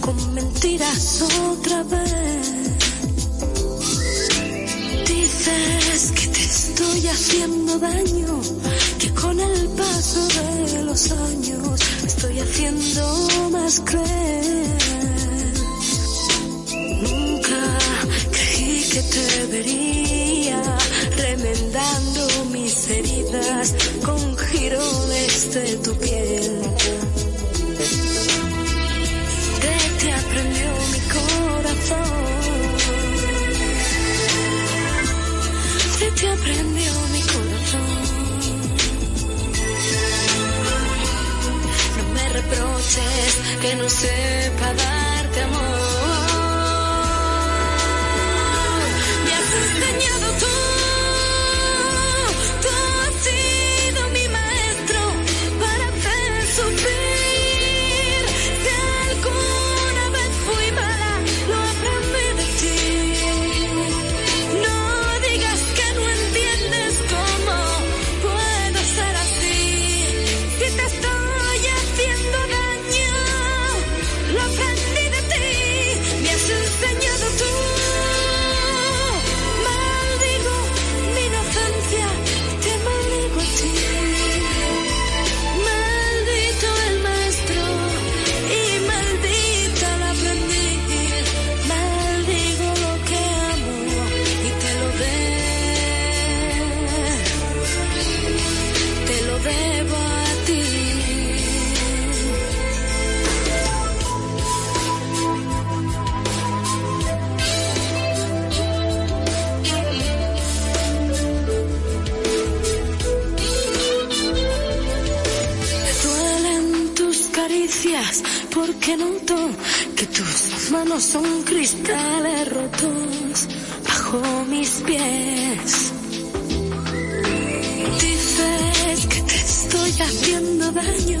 con mentiras otra vez. Dices que te estoy haciendo daño, que con el paso de los años estoy haciendo más cruel. Nunca creí que te vería remendando mis heridas con girones de tu piel. Mi corazón. De ti aprendió mi corazón. No me reproches que no sepa darte amor. Me has tú porque noto que tus manos son cristales rotos bajo mis pies. Dices que te estoy haciendo daño,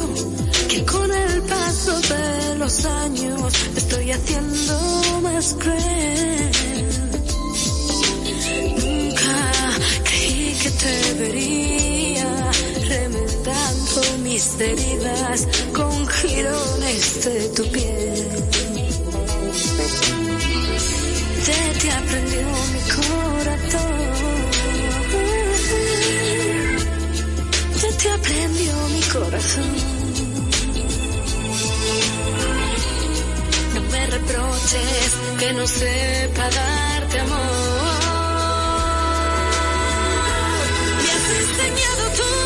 que con el paso de los años me estoy haciendo más cruel. Nunca creí que te vería remendando mis heridas con jirones de tu piel. De ti aprendió mi corazón. De ti aprendió mi corazón. No me reproches que no sepa darte amor. Me has enseñado tú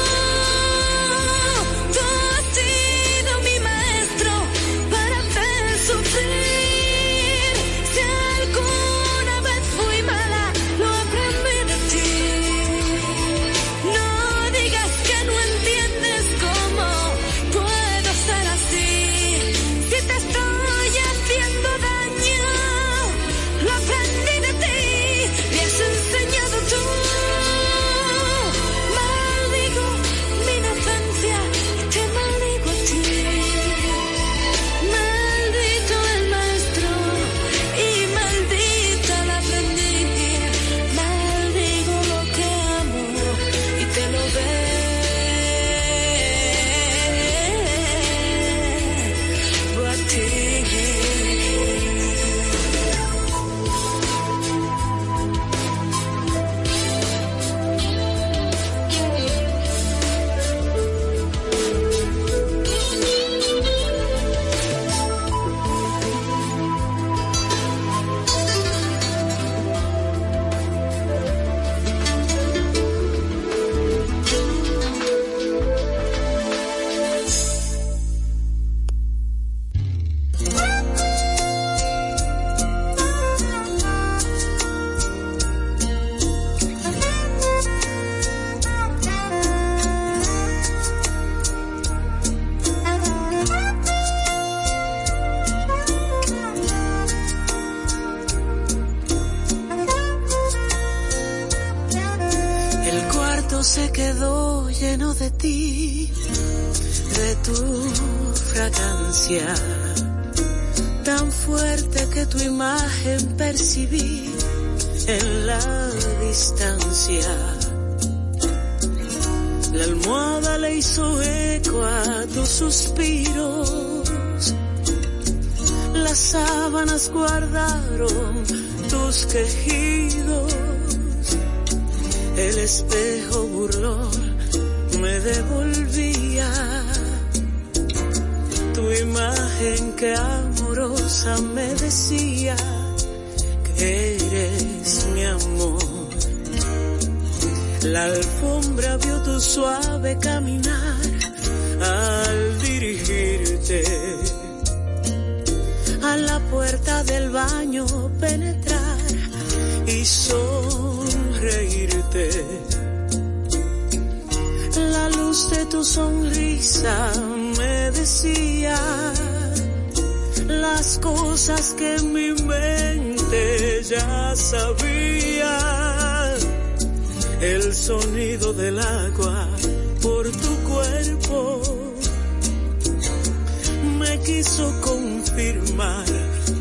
quiso confirmar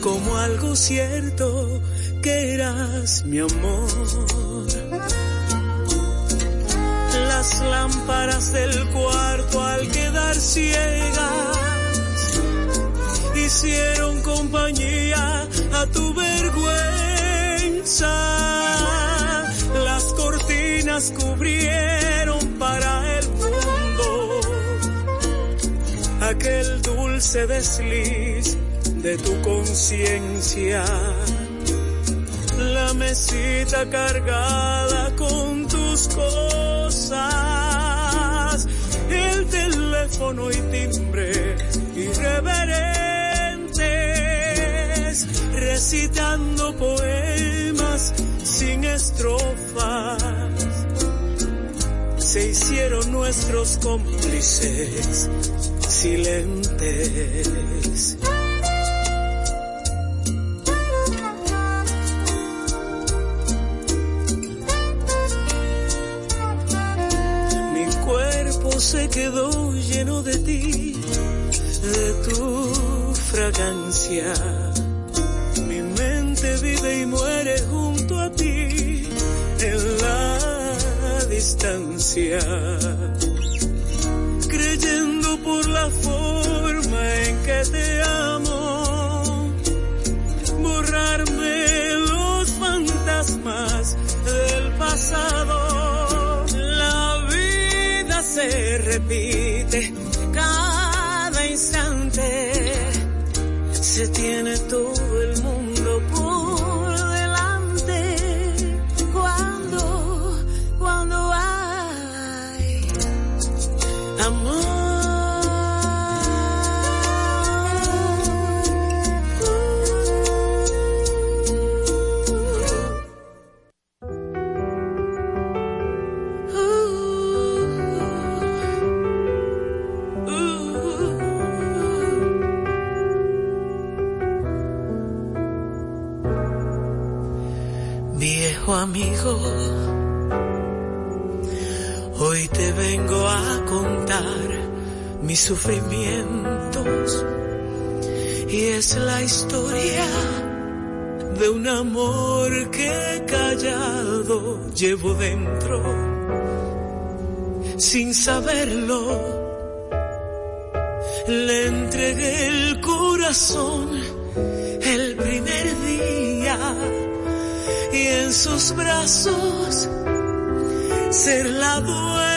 como algo cierto que eras mi amor. Las lámparas del cuarto al quedar ciegas hicieron compañía a tu vergüenza. Las cortinas cubrieron para el mundo aquel dulce desliz de tu conciencia. La mesita cargada con tus cosas, el teléfono y timbre irreverentes, recitando poemas sin estrofas. Se hicieron nuestros cómplices Mi cuerpo se quedó lleno de ti, de tu fragancia. Mi mente vive y muere junto a ti en la distancia llevo dentro sin saberlo. Le entregué el corazón el primer día y en sus brazos ser la dueña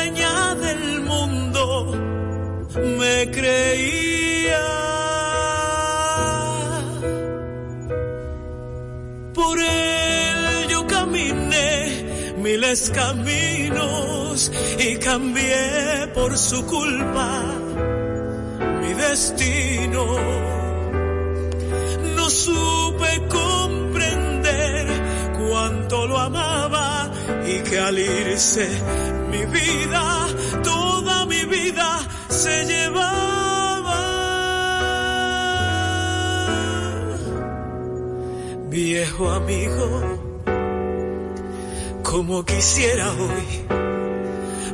miles caminos y cambié por su culpa mi destino. No supe comprender cuánto lo amaba y que al irse mi vida, toda mi vida se llevaba. Viejo amigo, como quisiera hoy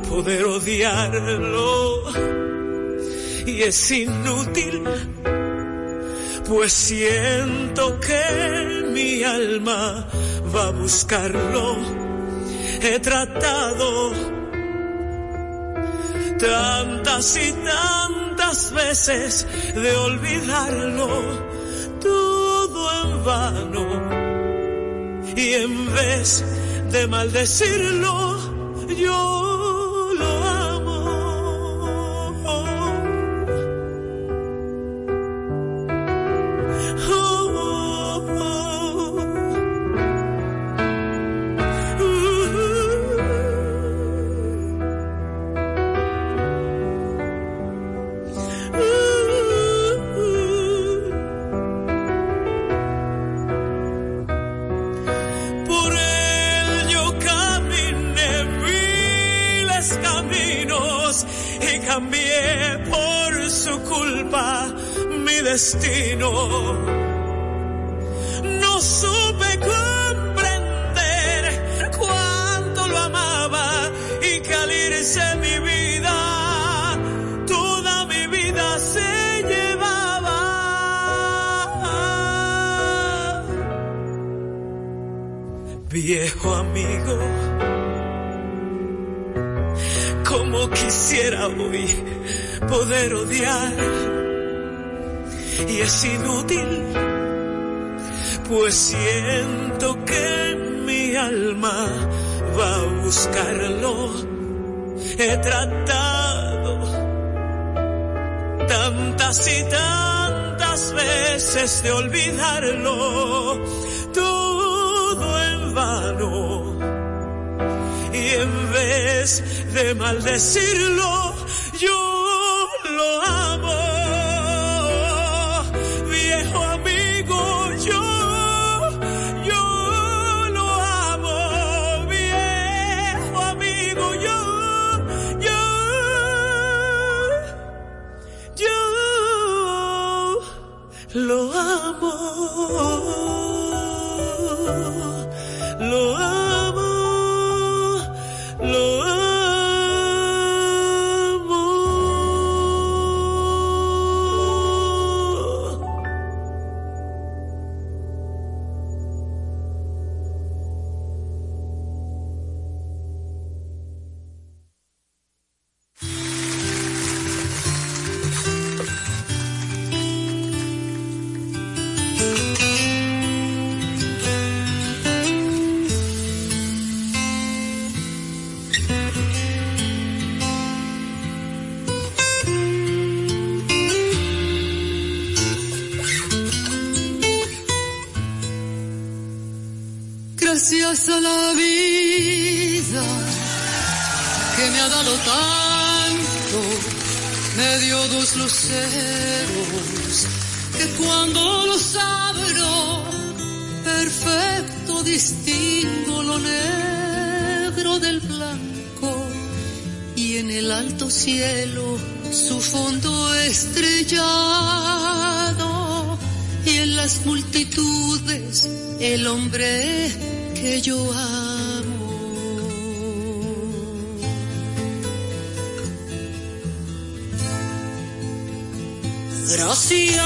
poder odiarlo y es inútil pues siento que mi alma va a buscarlo. He tratado tantas y tantas veces de olvidarlo. Tú vano. Y en vez de maldecirlo, yo de dos luceros que cuando los abro, perfecto distingo lo negro del blanco y en el alto cielo su fondo estrellado y en las multitudes el hombre que yo amo.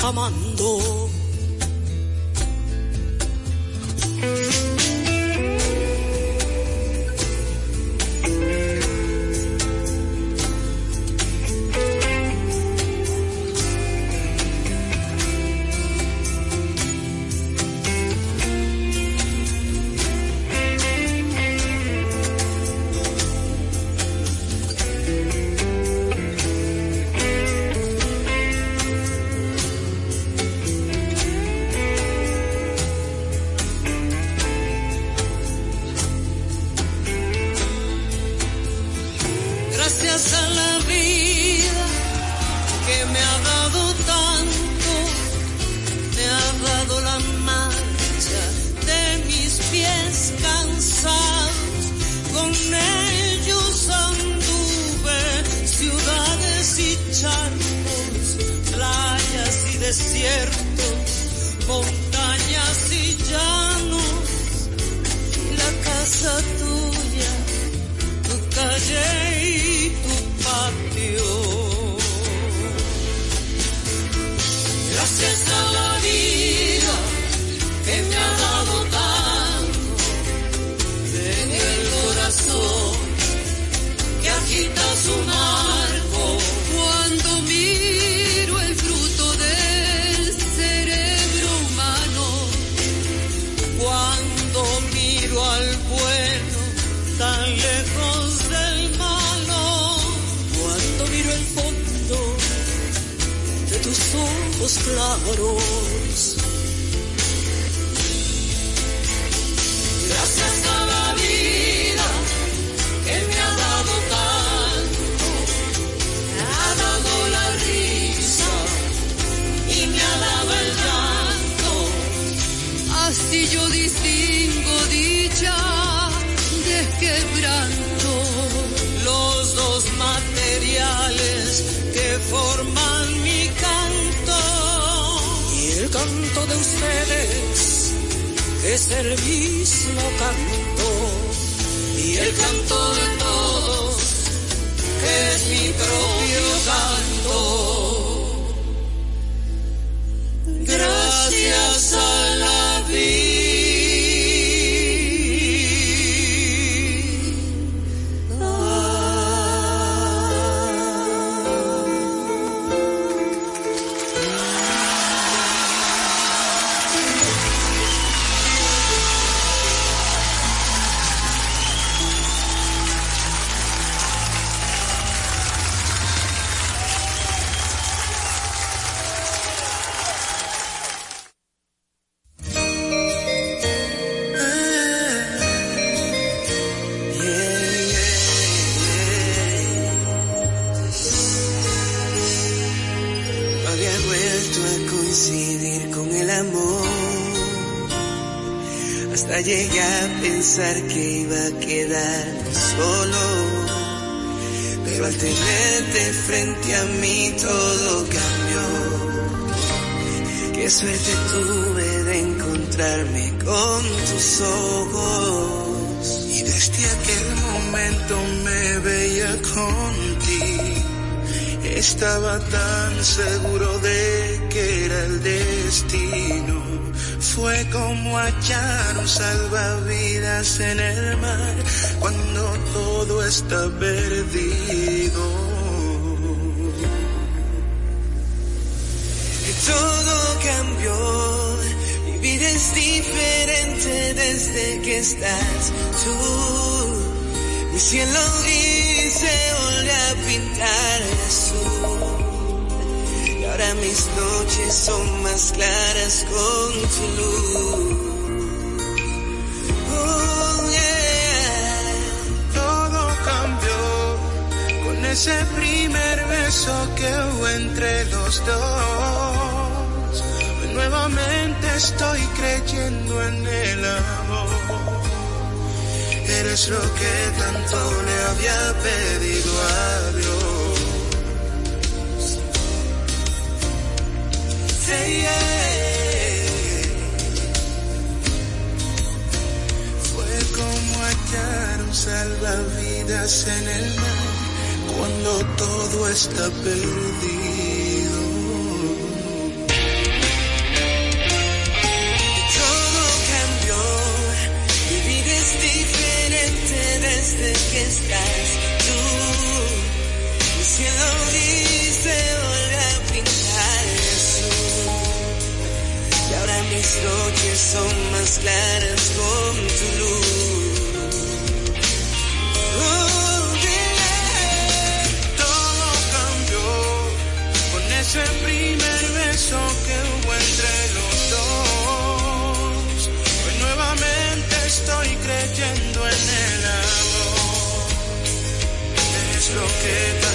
amando. Que forman mi canto. Y el canto de ustedes es el mismo canto y el canto de todos que es mi propio canto. Gracias a Estaba tan seguro de que era el destino. Fue como hallar un salvavidas en el mar cuando todo está perdido. Y todo cambió, mi vida es diferente desde que estás tú. Mi cielo gris se vuelve a pintar. Ahora mis noches son más claras con tu luz. Oh, yeah. Todo cambió con ese primer beso que hubo entre los dos. Hoy nuevamente estoy creyendo en el amor. Eres lo que tanto le había pedido a Dios. Fue como hallar un salvavidas en el mar cuando todo está perdido. Todo cambió, mi vida es diferente desde que estás tú. Mi cielo gris mis noches son más claras con tu luz. Todo cambió con ese primer beso que hubo entre los dos. Hoy nuevamente estoy creyendo en el amor. Es lo que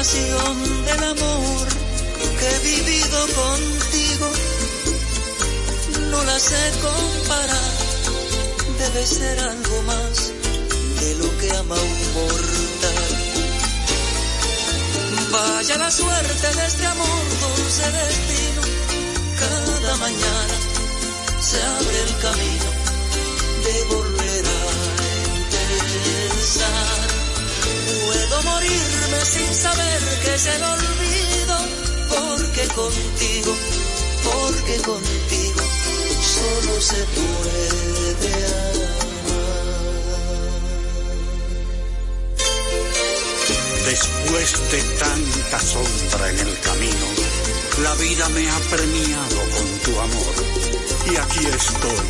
pasión del amor que he vivido contigo no la sé comparar, debe ser algo más de lo que ama un mortal. Vaya la suerte de este amor, dulce destino, cada mañana se abre el camino de volver a empezar. Puedo morirme sin saber que es el olvido, porque contigo, porque contigo solo se puede amar. Después de tanta sombra en el camino, la vida me ha premiado con tu amor. Y aquí estoy,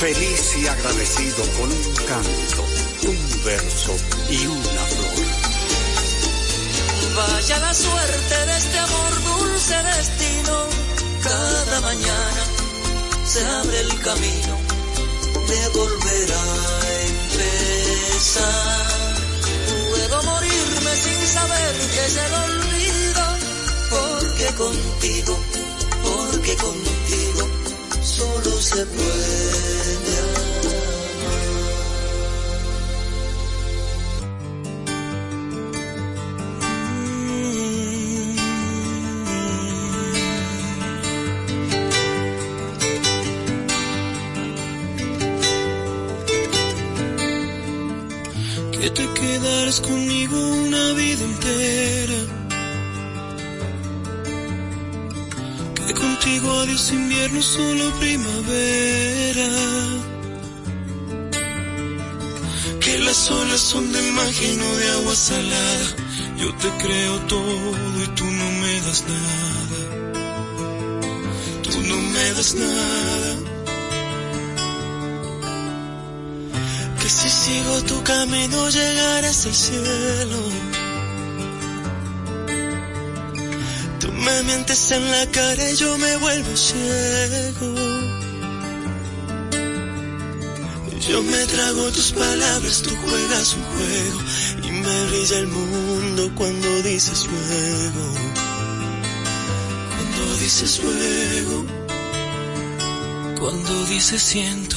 feliz y agradecido con un canto, un verso y una flor. Vaya la suerte de este amor, dulce destino. Cada mañana se abre el camino de volver a empezar. Puedo morirme sin saber que es el olvido, porque contigo, porque contigo solo se puede invierno, solo primavera. Que las olas son del mar lleno de agua salada. Yo te creo todo y tú no me das nada. Tú no me das nada. Que si sigo tu camino llegarás al cielo. Me mientes en la cara y yo me vuelvo ciego. Yo me trago tus palabras, tú juegas un juego y me brilla el mundo cuando dices luego. Cuando dices luego. Cuando dices siento,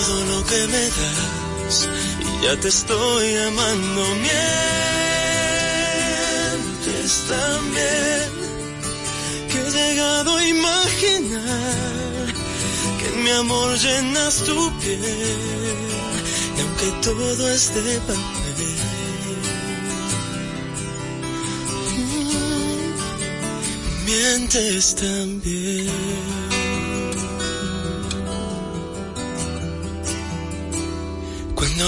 todo lo que me das y ya te estoy amando Mientes también que he llegado a imaginar que en mi amor llenas tu piel y aunque todo es de papel. Mm, mientes también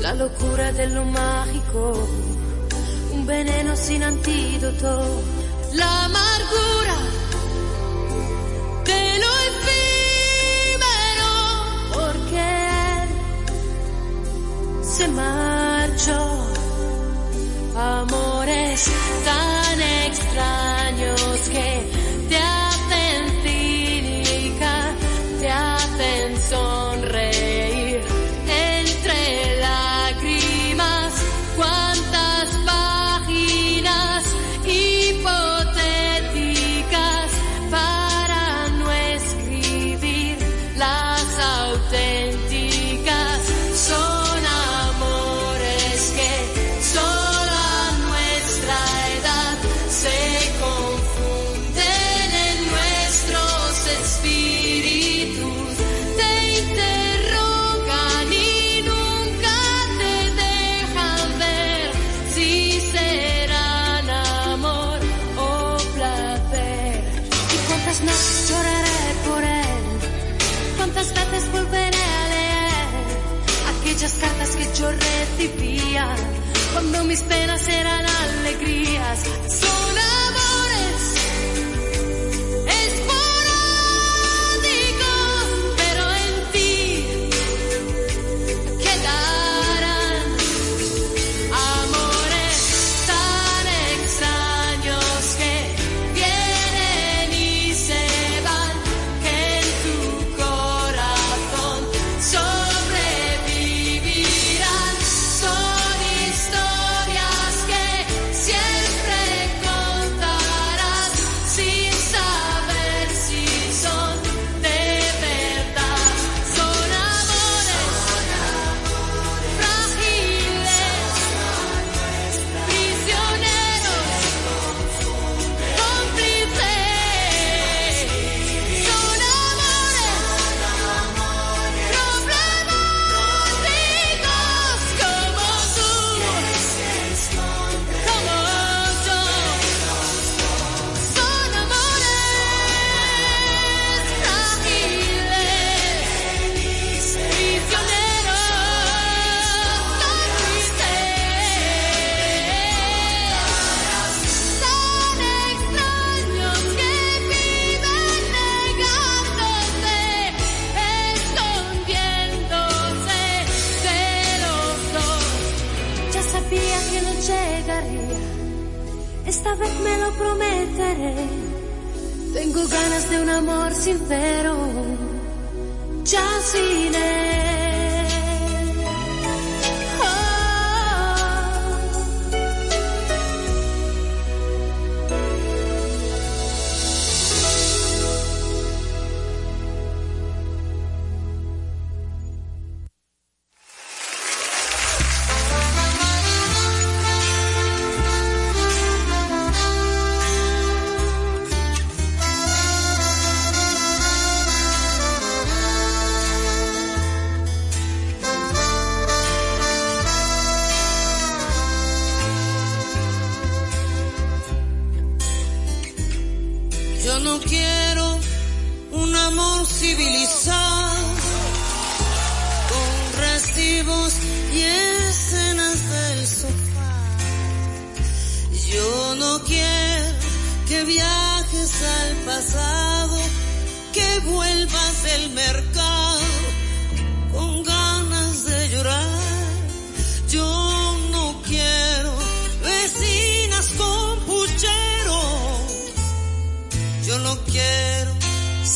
la locura de lo mágico, un veneno sin antídoto, la amargura de lo efímero, porque se marchó. Amores tan extraños que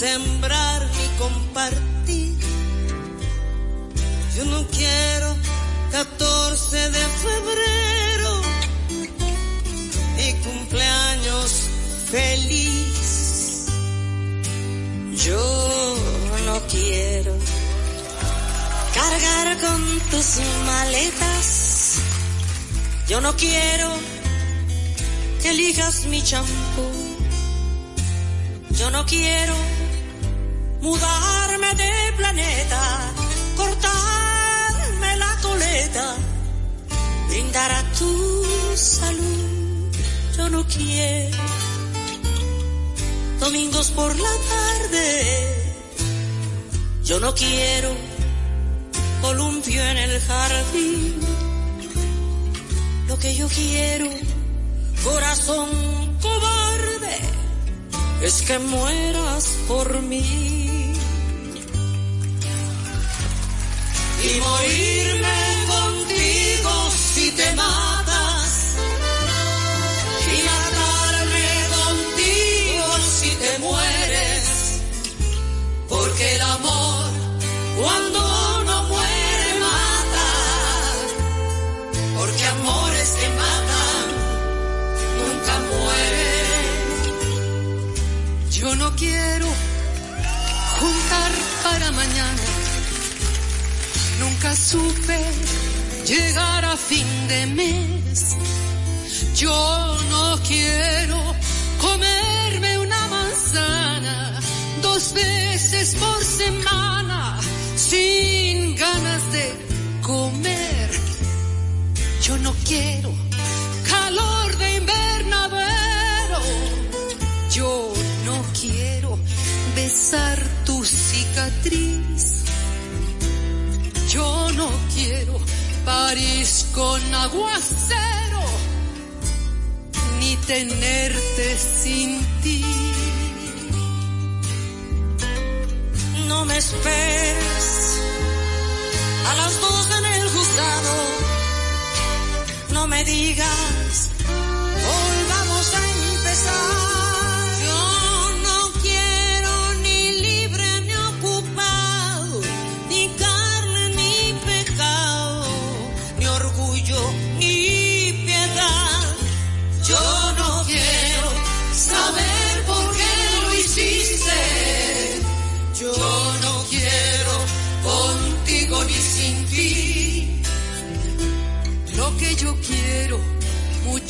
sembrar ni compartir. Yo no quiero 14 de febrero mi cumpleaños feliz. Yo no quiero cargar con tus maletas. Yo no quiero que elijas mi champú. Yo no quiero mudarme de planeta, cortarme la coleta, brindar a tu salud. Yo no quiero domingos por la tarde. Yo no quiero columpio en el jardín. Lo que yo quiero, corazón cobarde es que mueras por mí. Y morirme contigo si te matas. Y matarme contigo si te mueres. Porque el amor cuando no muere mata. Porque amores que matan nunca mueren. Yo no quiero juntar para mañana. Nunca supe llegar a fin de mes. Yo no quiero comerme una manzana dos veces por semana sin ganas de comer. Yo no quiero calor de invernadero. Yo no quiero besar tu cicatriz. París con aguacero, ni tenerte sin ti. No me esperes a las dos en el juzgado. No me digas,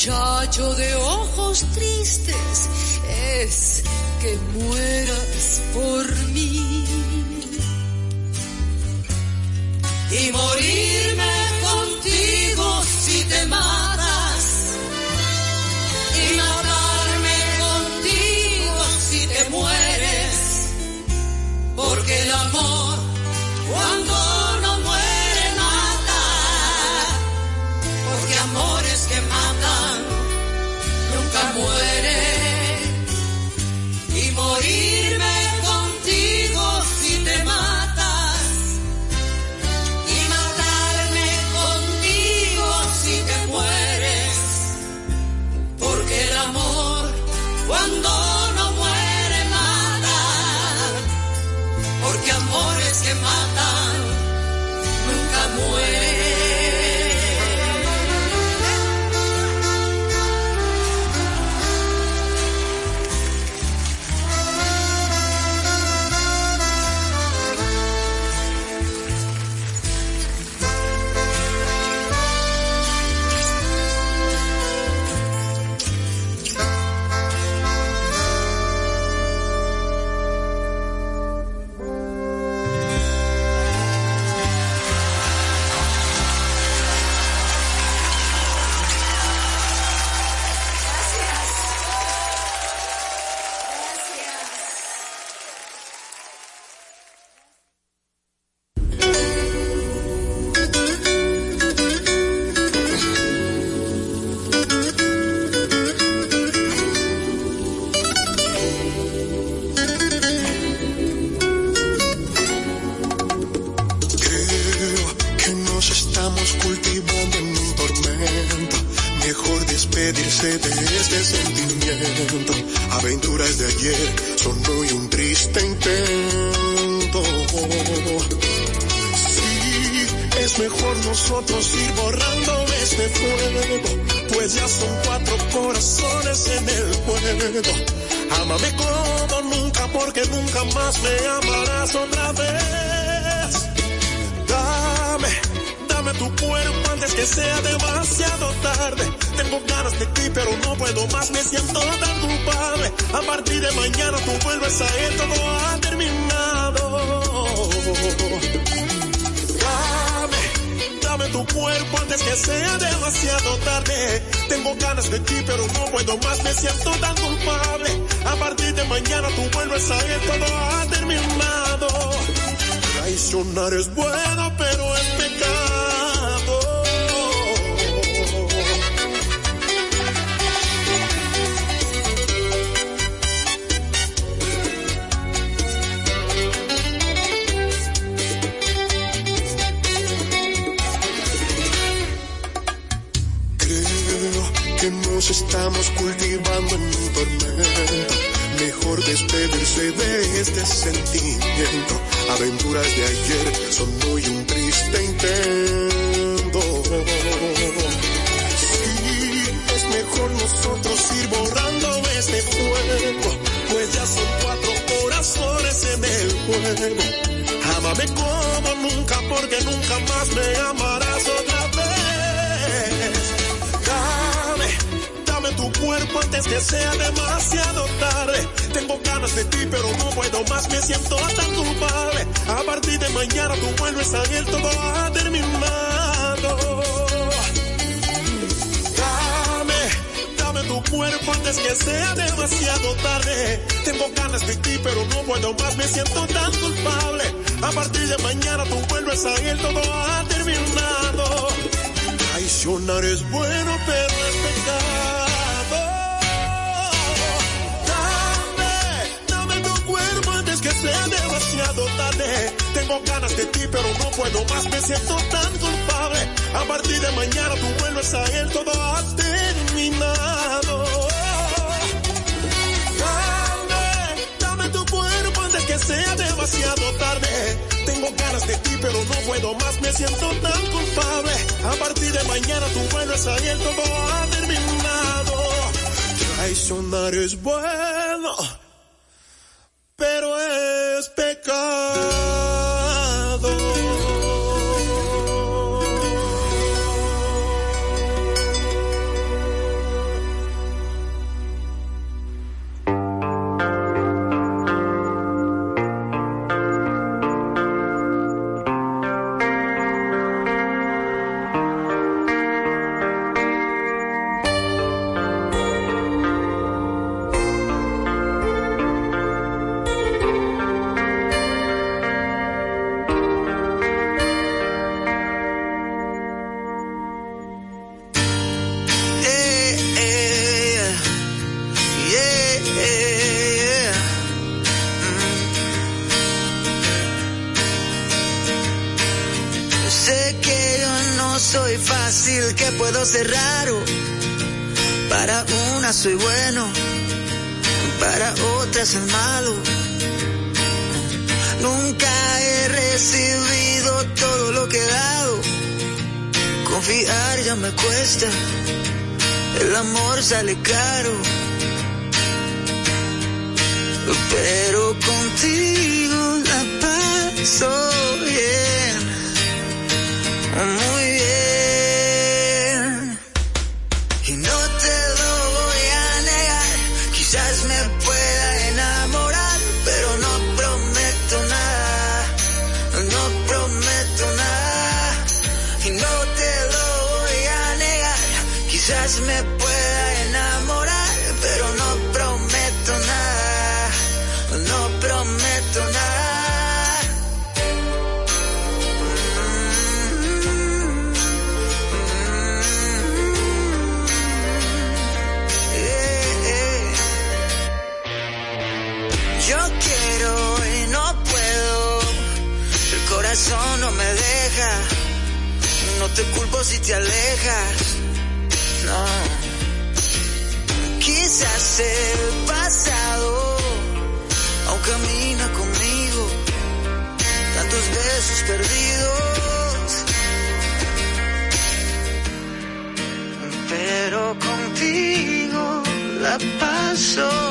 muchacho de ojos tristes, es que mueras por mí. Y morirme contigo si te matas. Y matarme contigo si te mueres. Porque el amor nunca más me amarás otra vez. Dame, dame tu cuerpo antes que sea demasiado tarde. Tengo ganas de ti, pero no puedo más, me siento tan culpable. A partir de mañana tú vuelves a él, todo ha terminado. Dame, dame tu cuerpo antes que sea demasiado tarde. Tengo ganas de ti, pero no puedo más, me siento tan culpable. A partir de mañana tú vuelves a él, todo ha terminado. Traicionar es bueno, pero es nos estamos cultivando en un tormento. Mejor despedirse de este sentimiento. Aventuras de ayer son hoy un triste intento. Sí, es mejor nosotros ir borrando este fuego, pues ya son cuatro corazones en el juego. Ámame como nunca, porque nunca más me amarás tu cuerpo antes que sea demasiado tarde. Tengo ganas de ti, pero no puedo más, me siento tan culpable. A partir de mañana tú vuelves a él, todo ha terminado. Dame, dame tu cuerpo antes que sea demasiado tarde. Tengo ganas de ti, pero no puedo más, me siento tan culpable. A partir de mañana tú vuelves a él, todo ha terminado. Traicionar es bueno, pero tarde. Tengo ganas de ti, pero no puedo más, me siento tan culpable. A partir de mañana tú vuelves a él, todo ha terminado. Dame, dame tu cuerpo antes que sea demasiado tarde. Tengo ganas de ti, pero no puedo más, me siento tan culpable. A partir de mañana tú vuelves a él, todo ha terminado. Traicionar es bueno, el malo. Nunca he recibido todo lo que he dado. Confiar ya me cuesta. El amor sale caro. ya pasó.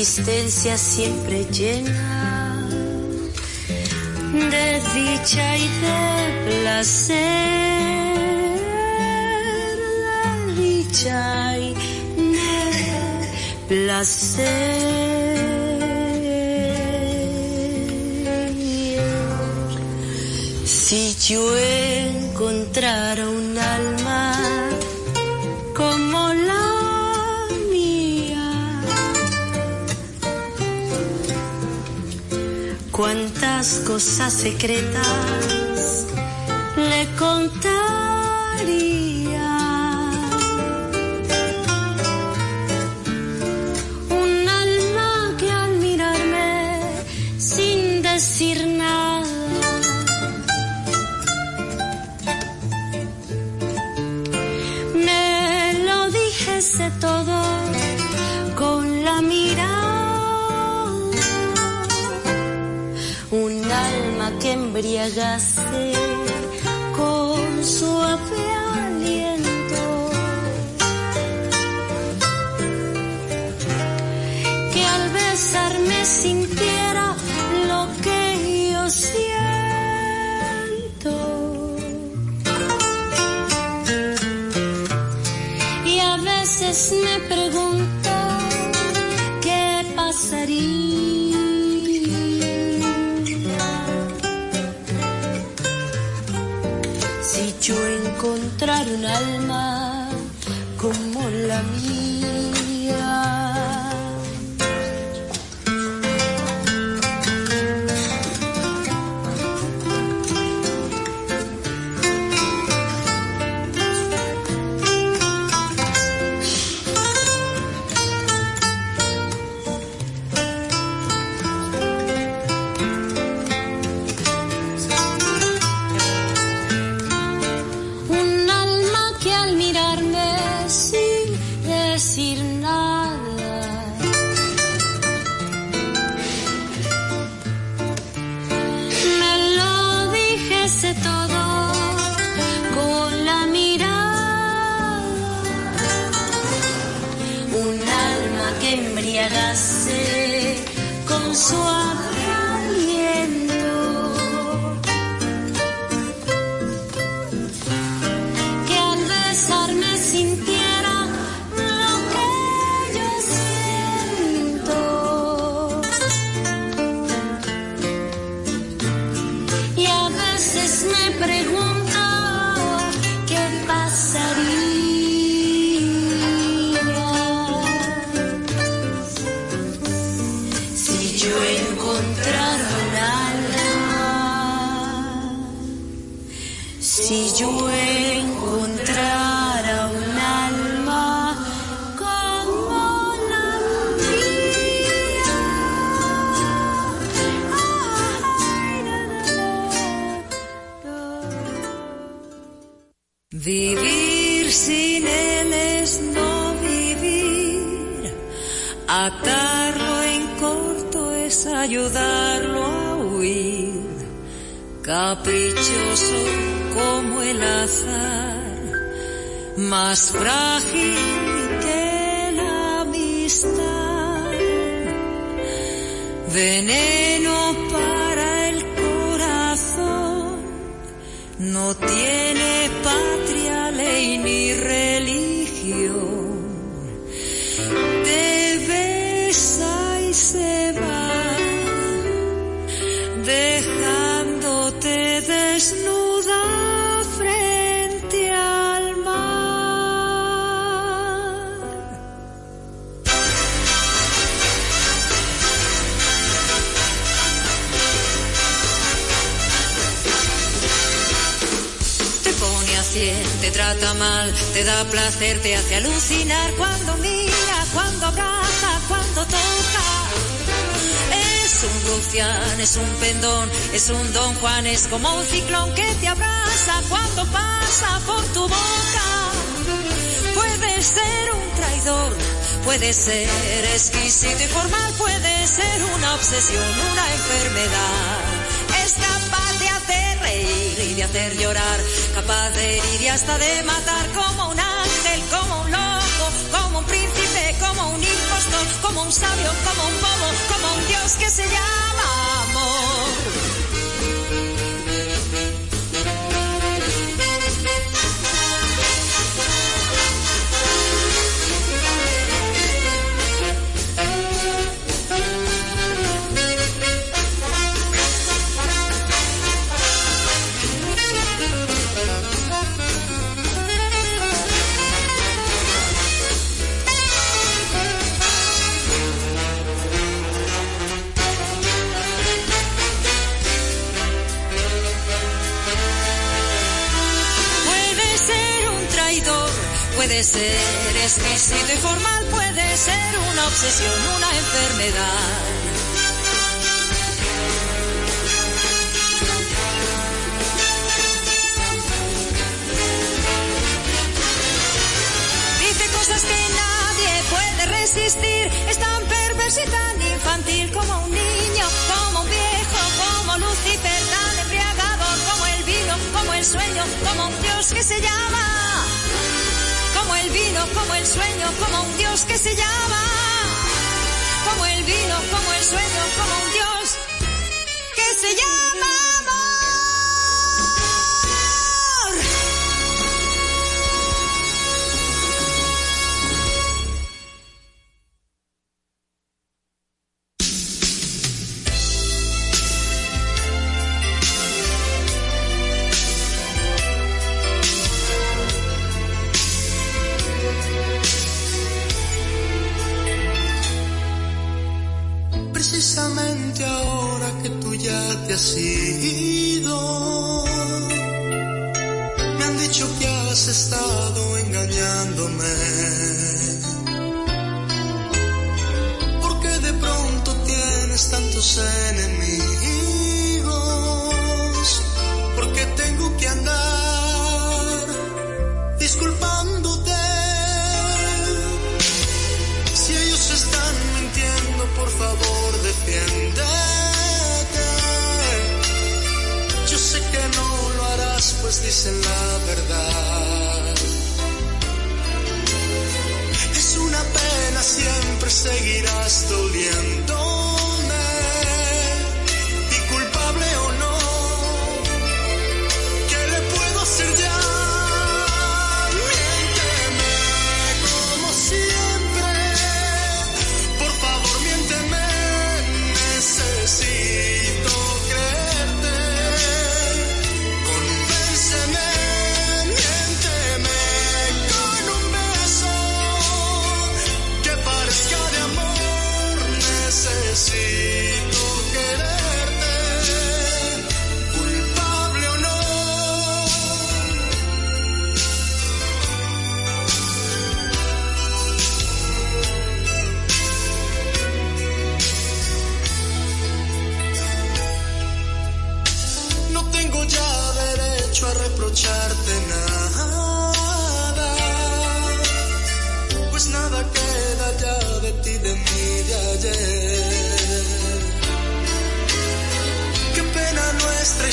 existencia siempre llena de dicha y de placer, de dicha y de placer. Si yo encontrara un cosas secretas. embriagase con su apego. dice todo con la mirada. Un alma que embriagase con su más frágil cien, te trata mal, te da placer, te hace alucinar cuando mira, cuando abraza, cuando toca. Es un rufián, es un pendón, es un don Juan, es como un ciclón que te abraza cuando pasa por tu boca. Puede ser un traidor, puede ser exquisito y formal, puede ser una obsesión, una enfermedad. Es capaz de hacer y de hacer llorar, capaz de herir y hasta de matar como un ángel, como un loco, como un príncipe, como un impostor, como un sabio, como un bobo, como un dios que se llama puede ser exquisito y formal, puede ser una obsesión, una enfermedad. Dice cosas que nadie puede resistir, es tan perverso y tan infantil como un niño, como un viejo, como Lucifer, tan embriagador como el vino, como el sueño, como un Dios que se llama. Como el sueño, como un Dios que se llama. Como el vino, como el sueño, como un Dios que se llama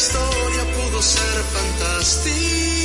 historia pudo ser fantástica.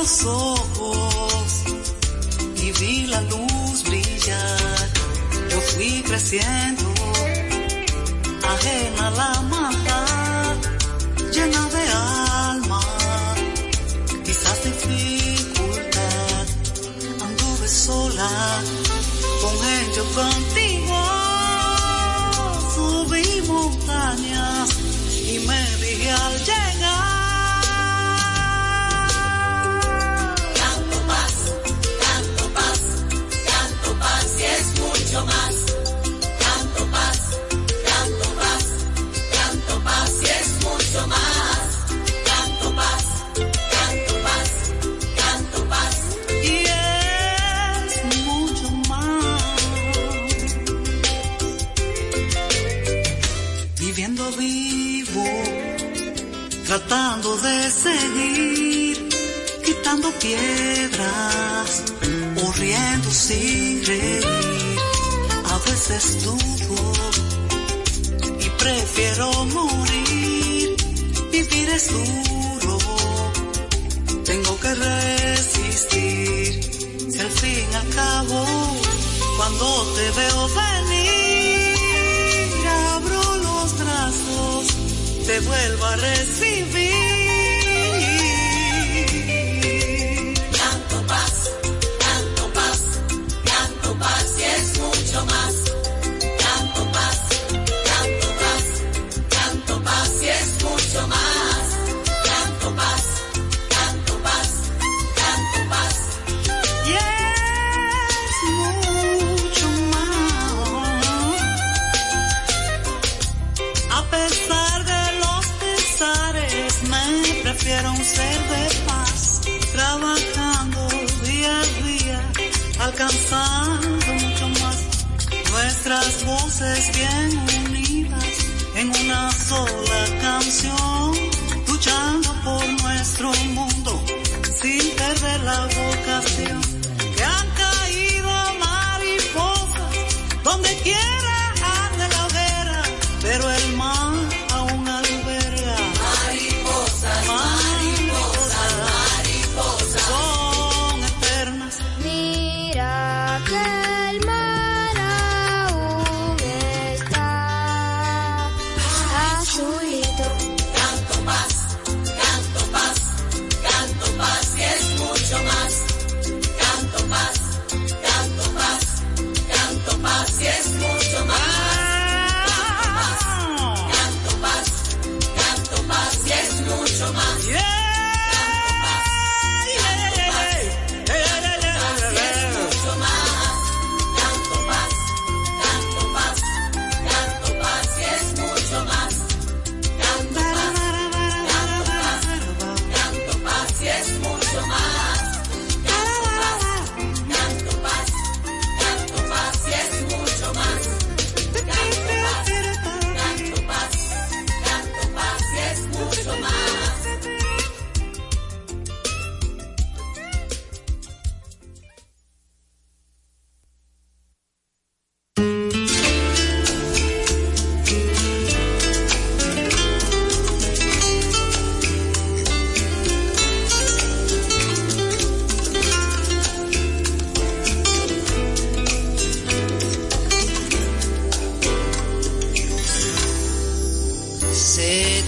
los ojos y vi la luz brillar. Yo fui creciendo piedras o sin reír. A veces dudo y prefiero morir. Vivir es duro, tengo que resistir. Si al fin y al cabo, cuando te veo venir, abro los brazos, te vuelvo a recibir. alcanzando mucho más. Nuestras voces bien unidas en una sola canción, luchando por nuestro mundo sin perder la vocación. Que han caído mariposas donde quiera.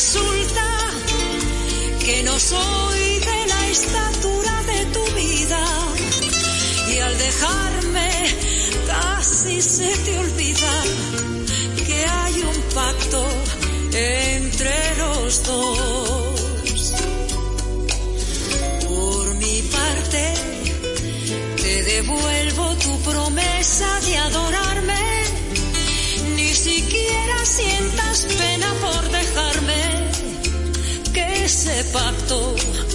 Resulta que no soy de la estatura de tu vida y al dejarme casi se te olvida que hay un pacto entre los dos. Por mi parte, te devuelvo tu promesa de adorarme, ni siquiera sientas pena ese pacto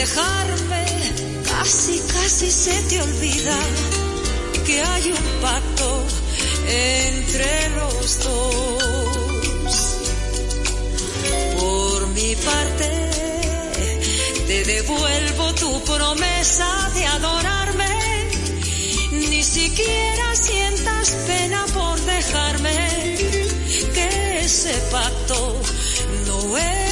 dejarme, casi, casi se te olvida que hay un pacto entre los dos. Por mi parte, te devuelvo tu promesa de adorarme, ni siquiera sientas pena por dejarme, que ese pacto no es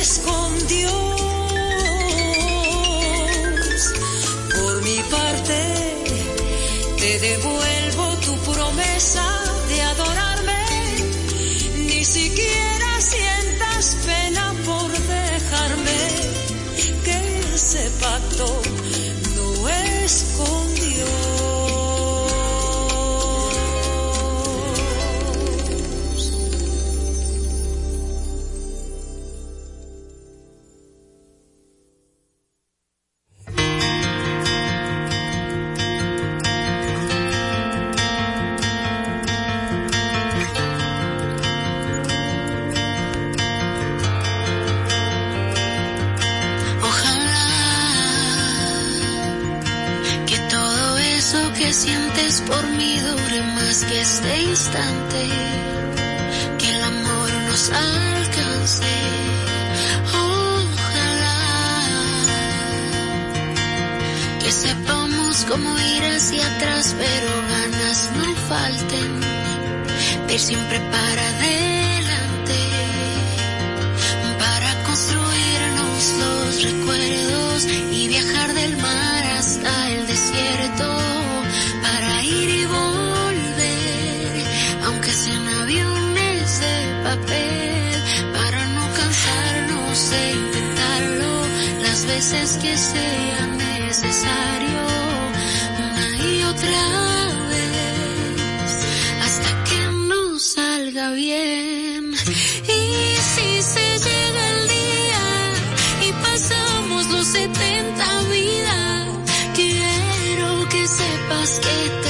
que